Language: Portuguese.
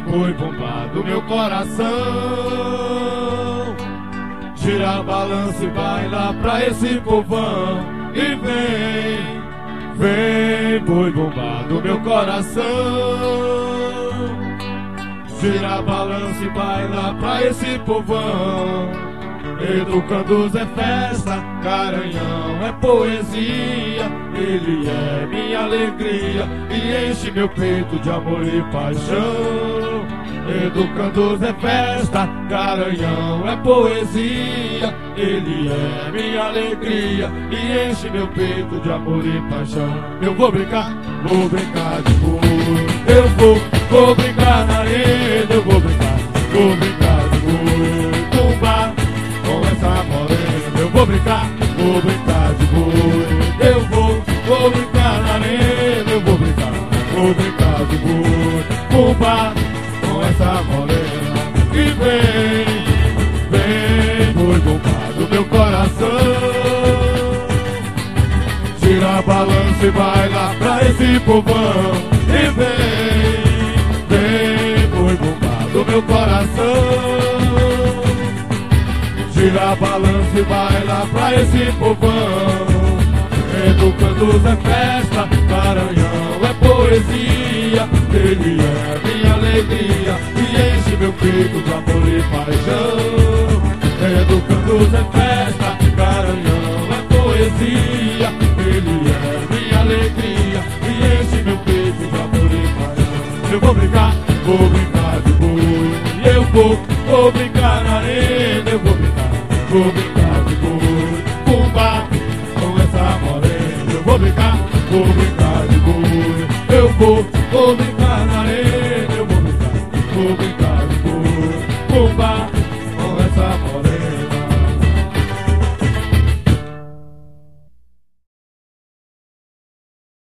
vem, boi bomba do meu coração. Tira a balança e vai lá pra esse povão. E vem, vem, boi bomba do meu coração. Tira a balança e vai lá pra esse povão. Educandos é festa, Garanhão é poesia, ele é minha alegria e enche meu peito de amor e paixão. Educandos é festa, Garanhão é poesia, ele é minha alegria e enche meu peito de amor e paixão. Eu vou brincar, vou brincar de boi, eu vou, vou brincar na rede, eu vou brincar, vou brincar de boi, tumba com essa morena. Eu vou brincar, vou brincar de boi. Eu vou, vou brincar na arena. Eu vou brincar, vou brincar de boi. Pumba, com essa morena. E vem, vem, bomba do meu coração. Tira a balança e vai lá pra esse povão. E vem, vem, bomba do meu coração. Tira a balança e vai lá pra esse povão. Educandos é festa, Maranhão é poesia. Ele é alegria e enche meu peito de amor e paixão. Educandos é festa, Maranhão é poesia. Ele é minha alegria e enche meu peito de amor e paixão. Eu vou brincar, vou brincar de boi. Eu vou, vou brincar na arena, eu vou brincar. Vou brincar de boi, pumba, com essa morena. Eu vou brincar, vou brincar de boi. Eu vou, vou brincar